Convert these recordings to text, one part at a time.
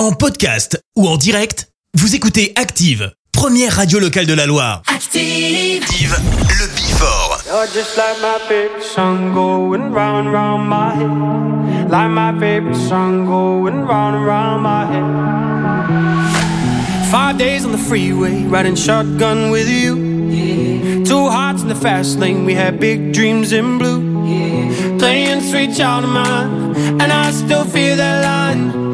En podcast ou en direct, vous écoutez Active, première radio locale de la Loire. Active. Le Bifort. You're just like my favorite song going round and round my head. Like my favorite song going round and round my head. Five days on the freeway, riding shotgun with you. Two hearts in the fast lane, we had big dreams in blue. Playing sweet child of mine, and I still feel that line.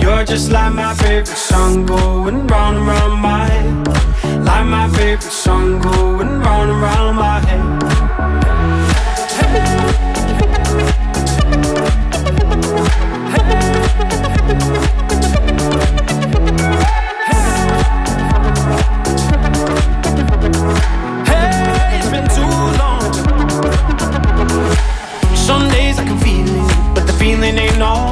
You're just like my favorite song going round and round my head. Like my favorite song going round and round my head. Hey, the feeling ain't all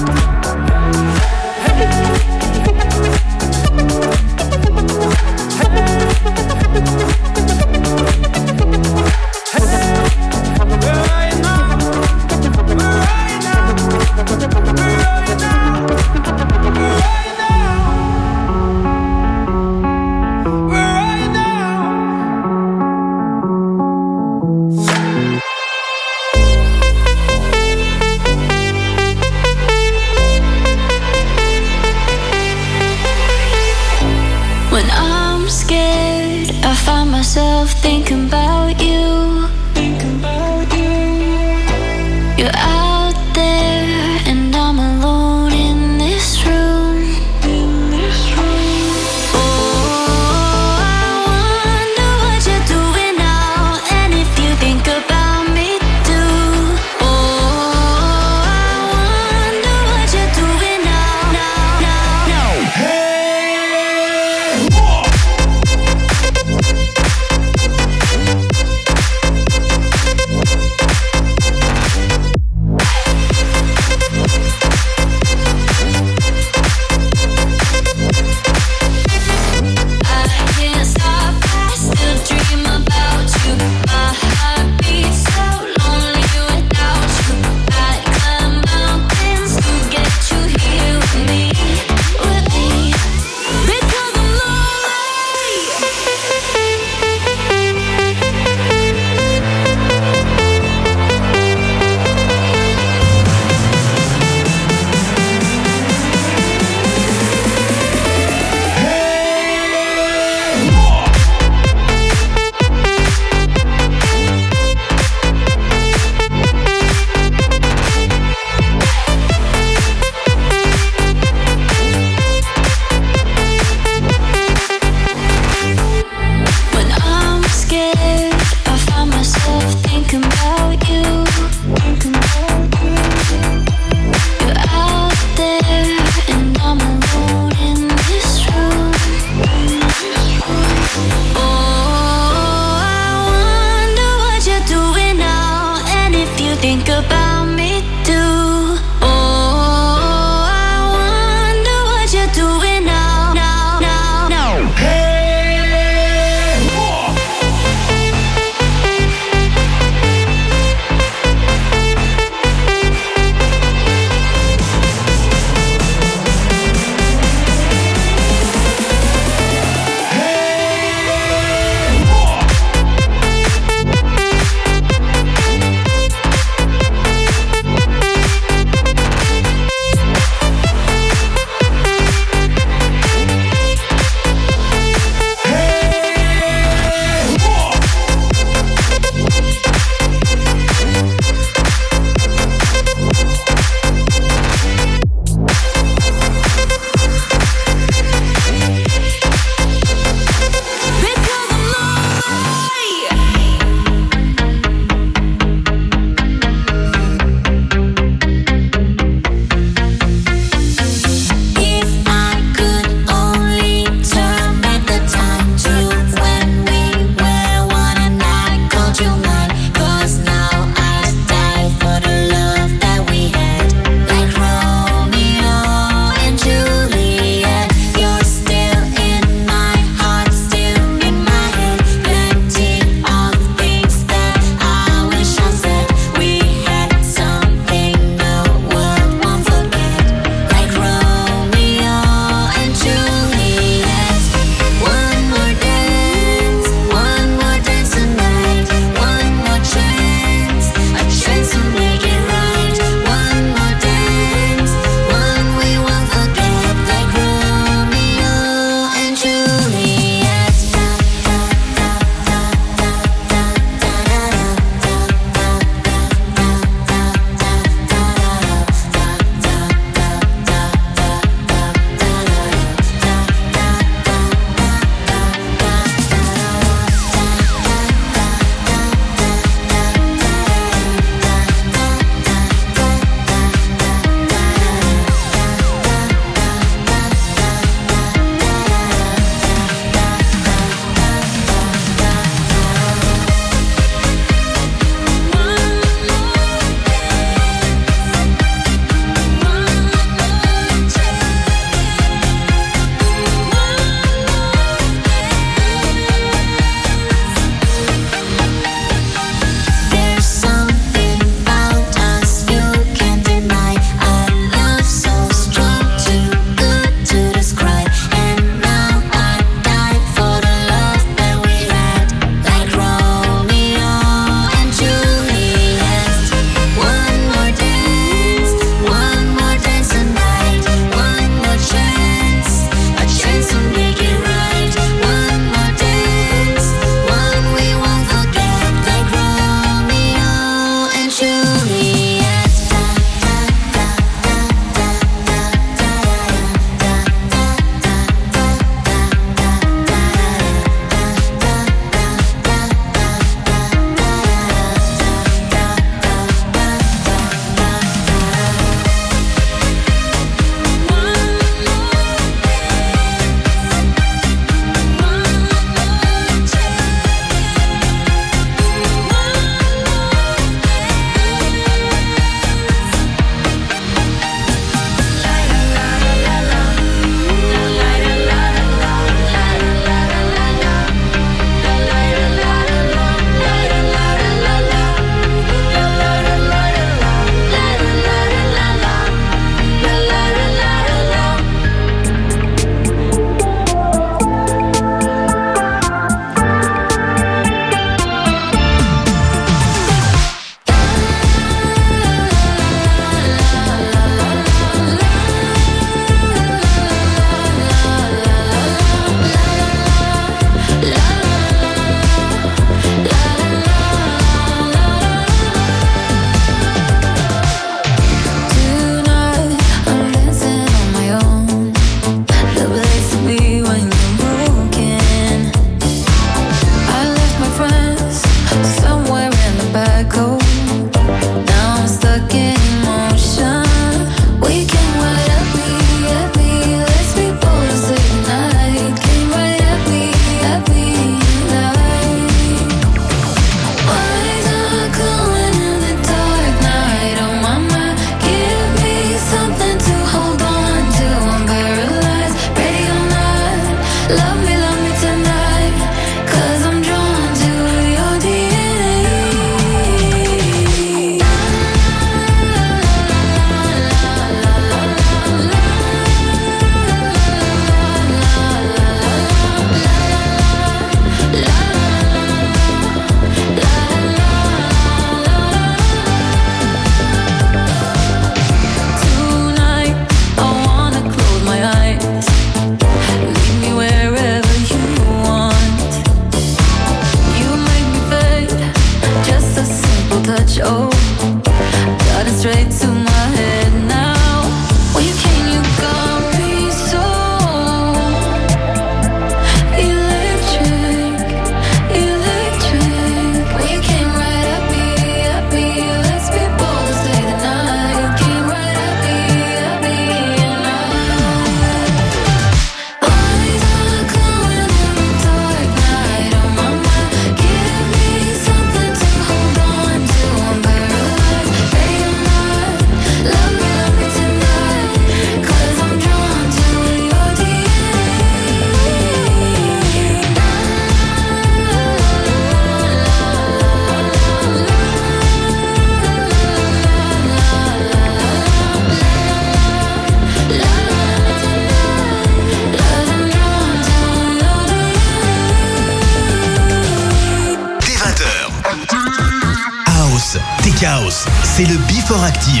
Active.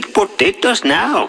Eat potatoes now.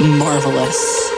marvelous.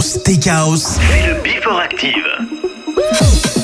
Steakhouse. C'est le Before Active.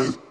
Disco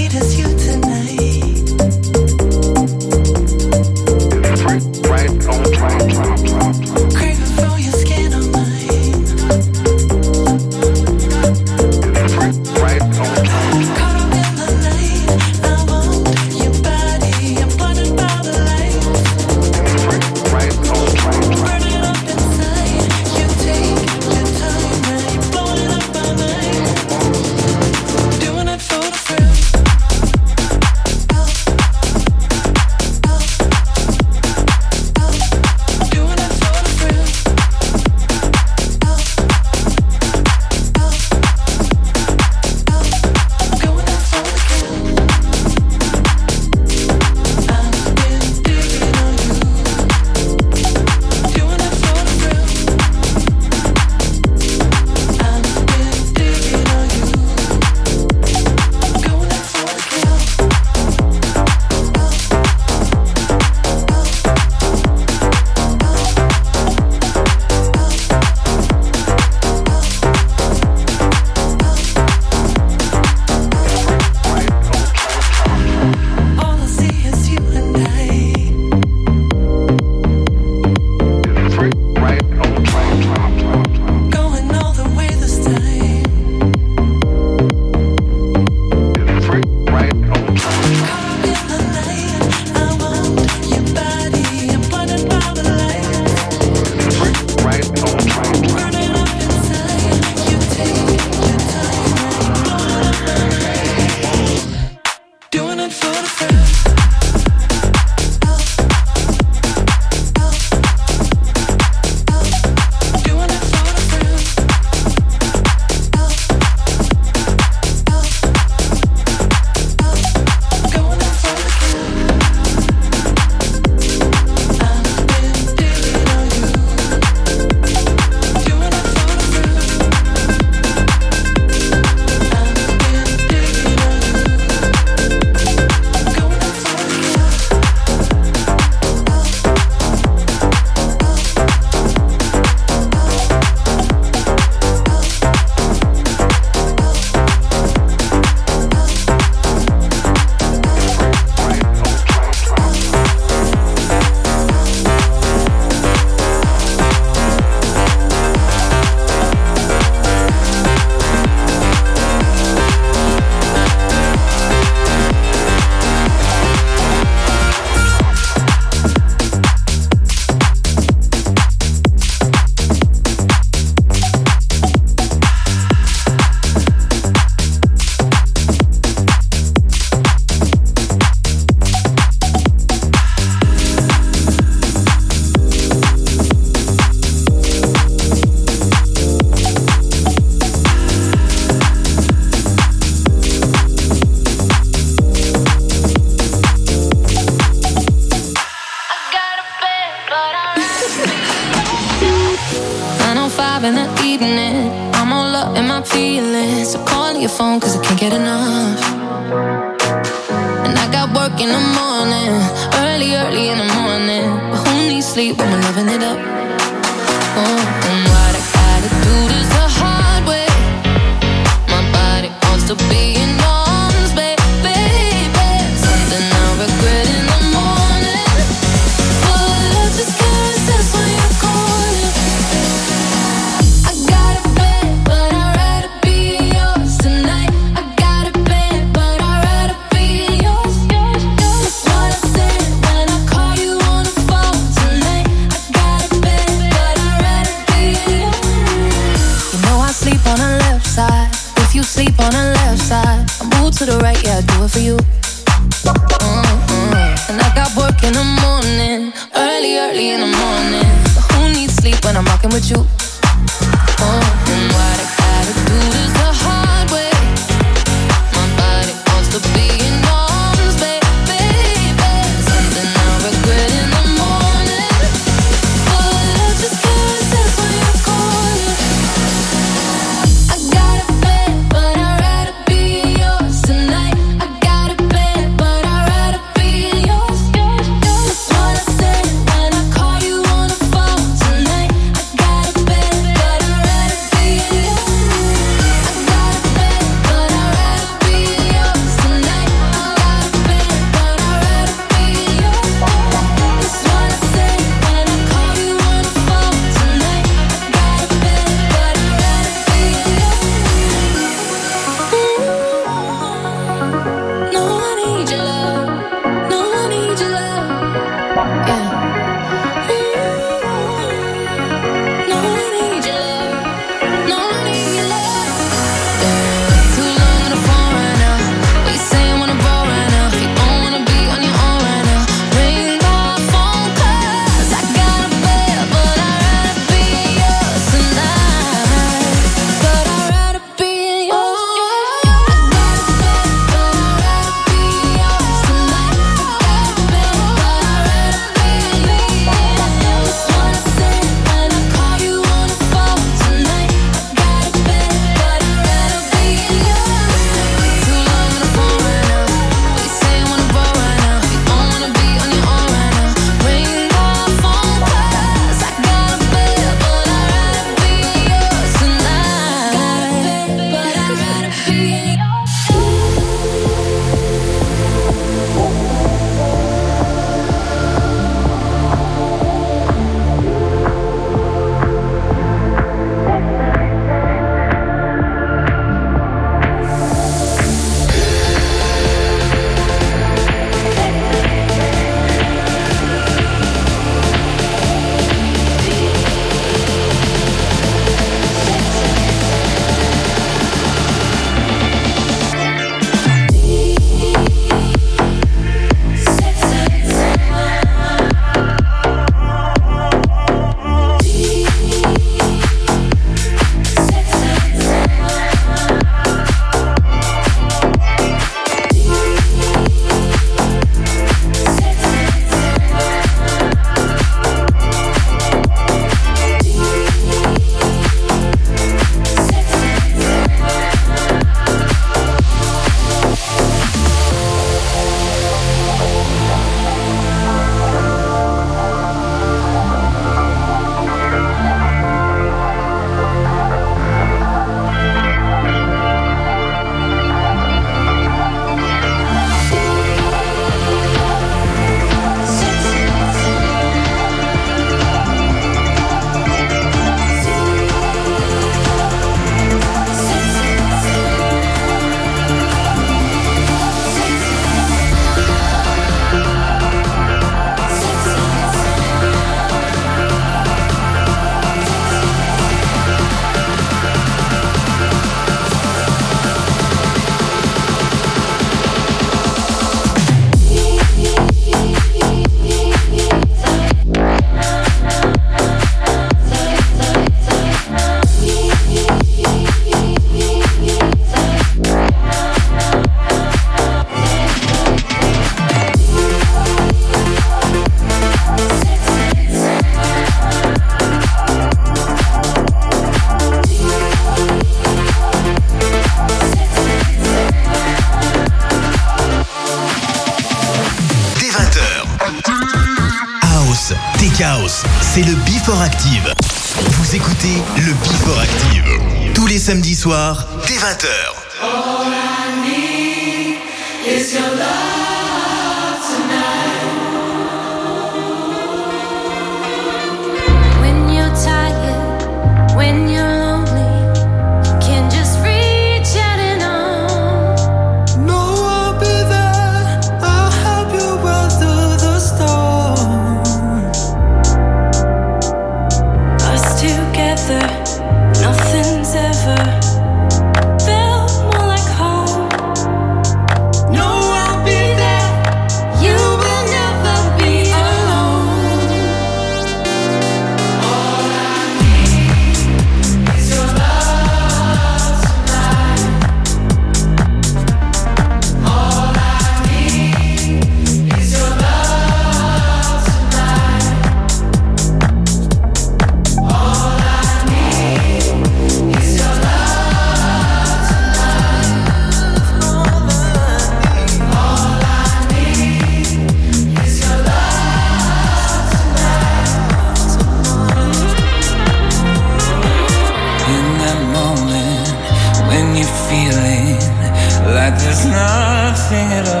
nothing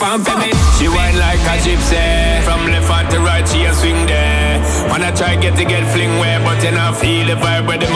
for me. She wine like a gypsy. From left hand to right, she a swing there. Wanna try get to get fling where, but then I feel the vibe where the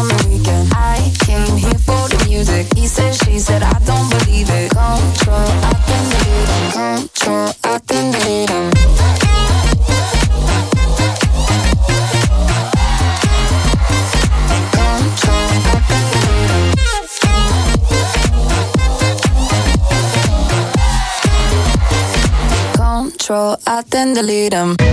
I came here for the music. He said, she said, I don't believe it. Control, I can delete them. Control, I them. Control, I them.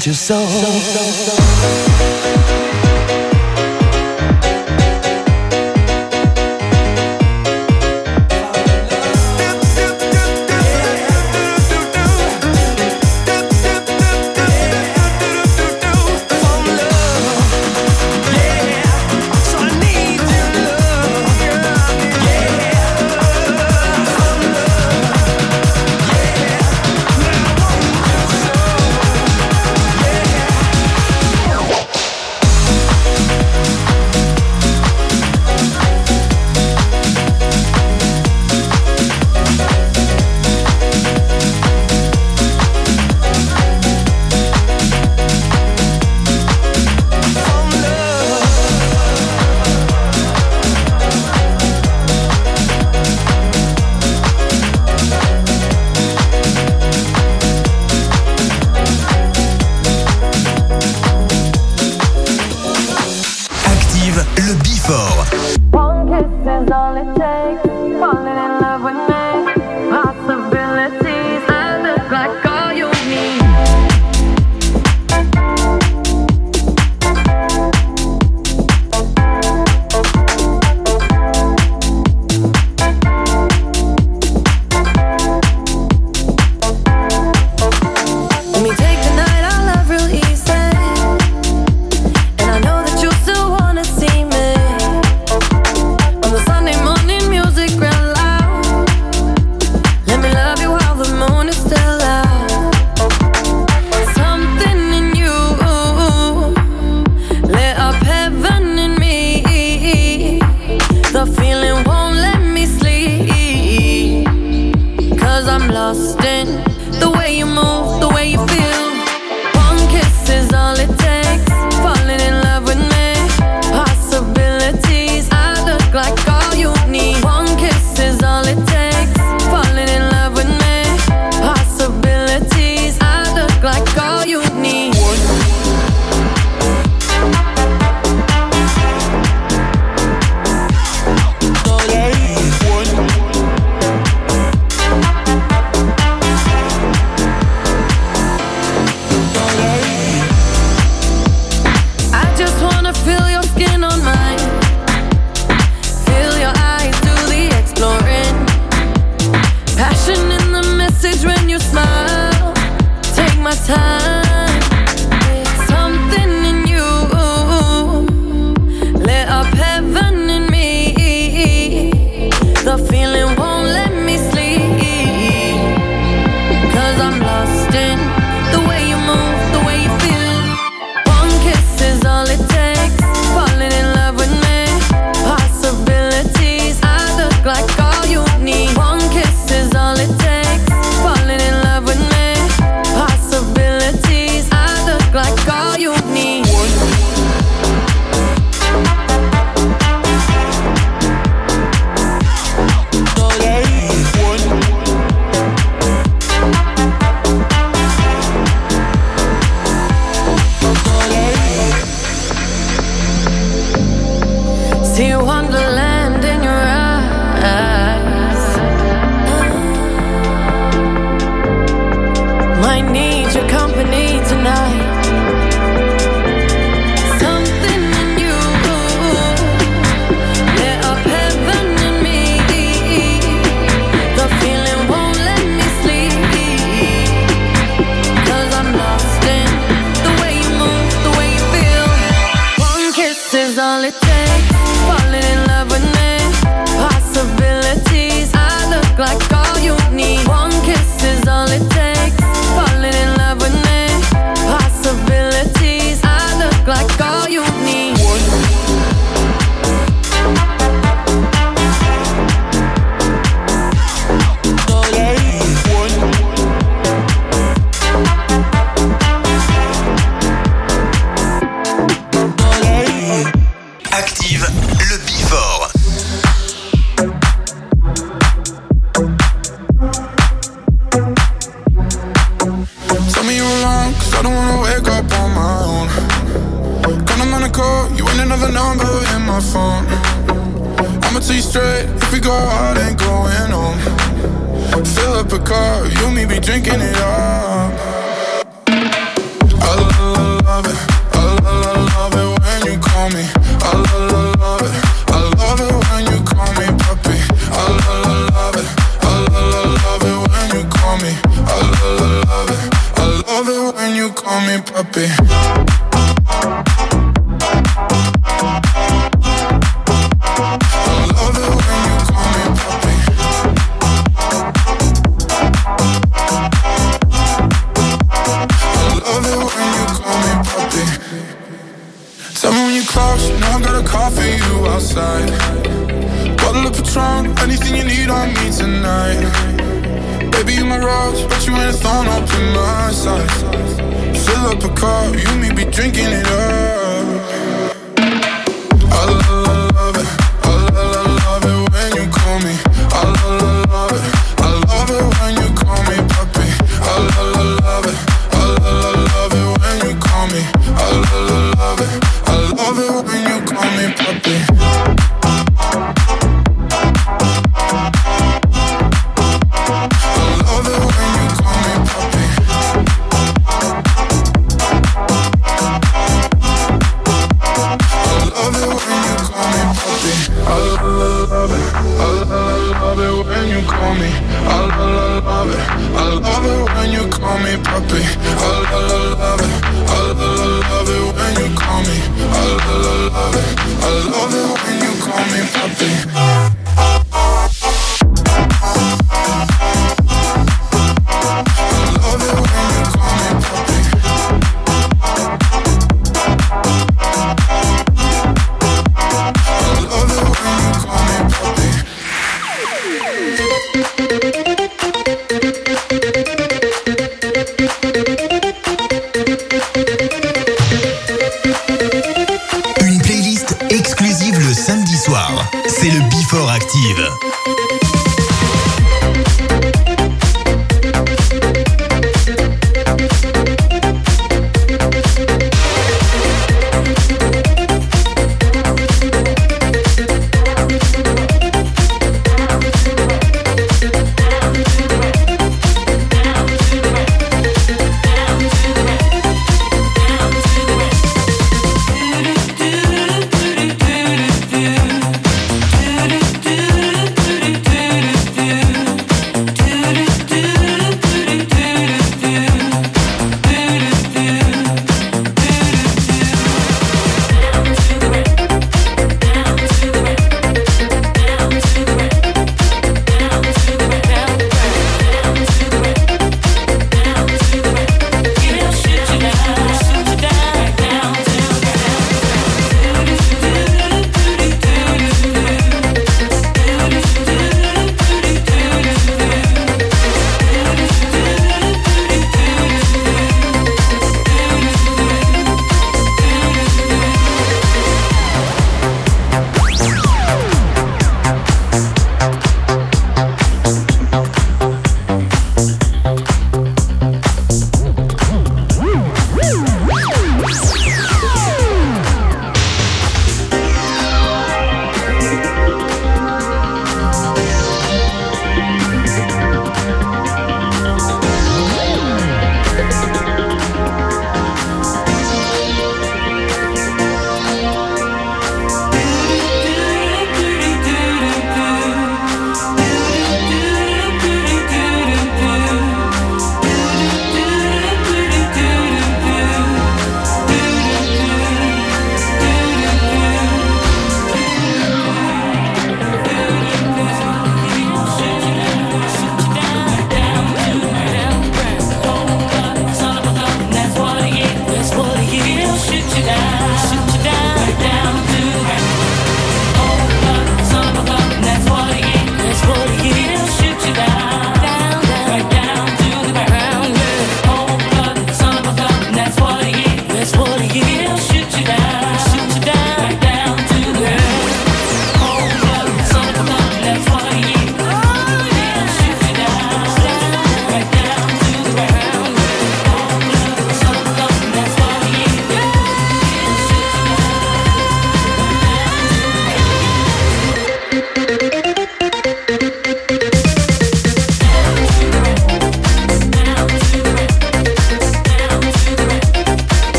want your soul.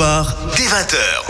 soir, dès 20h.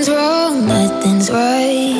nothing's wrong, nothing's right.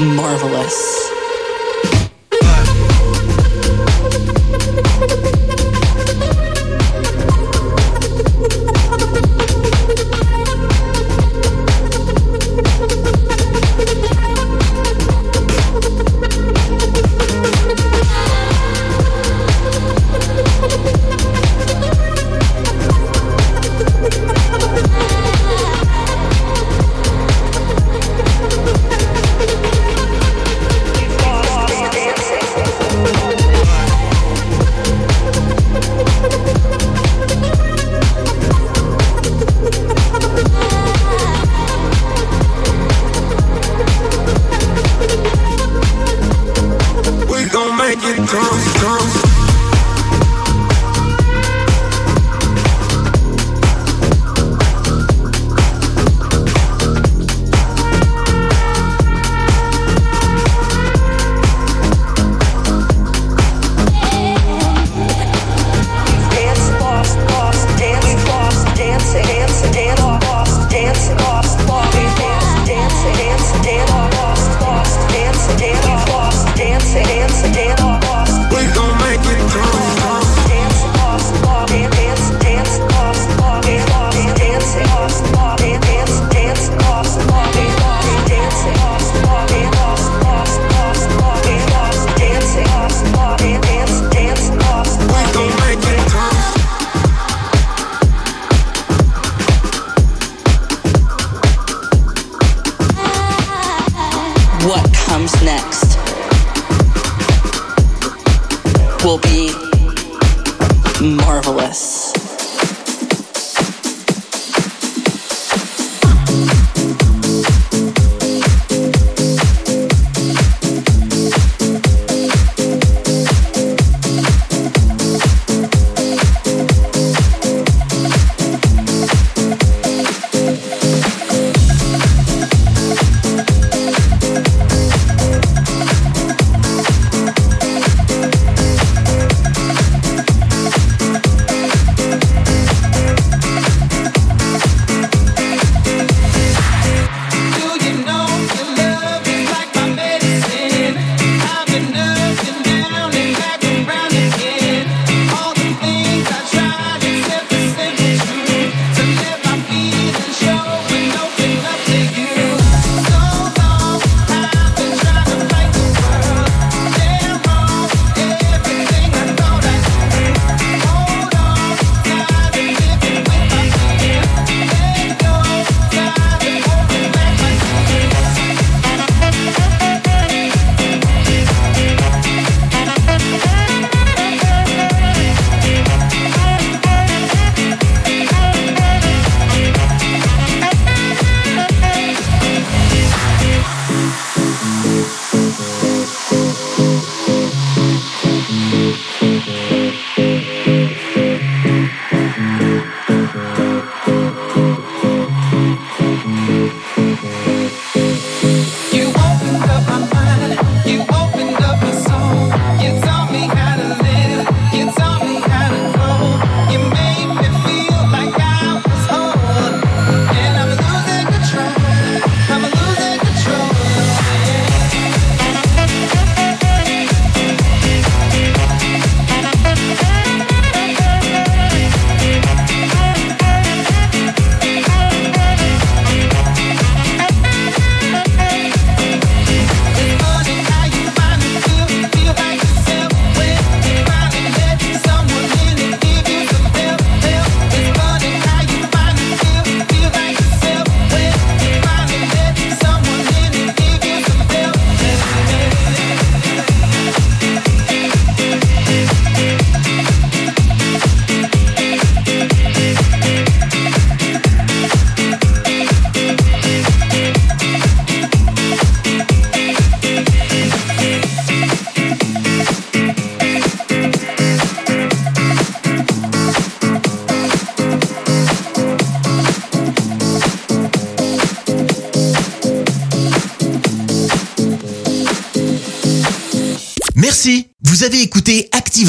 marvelous.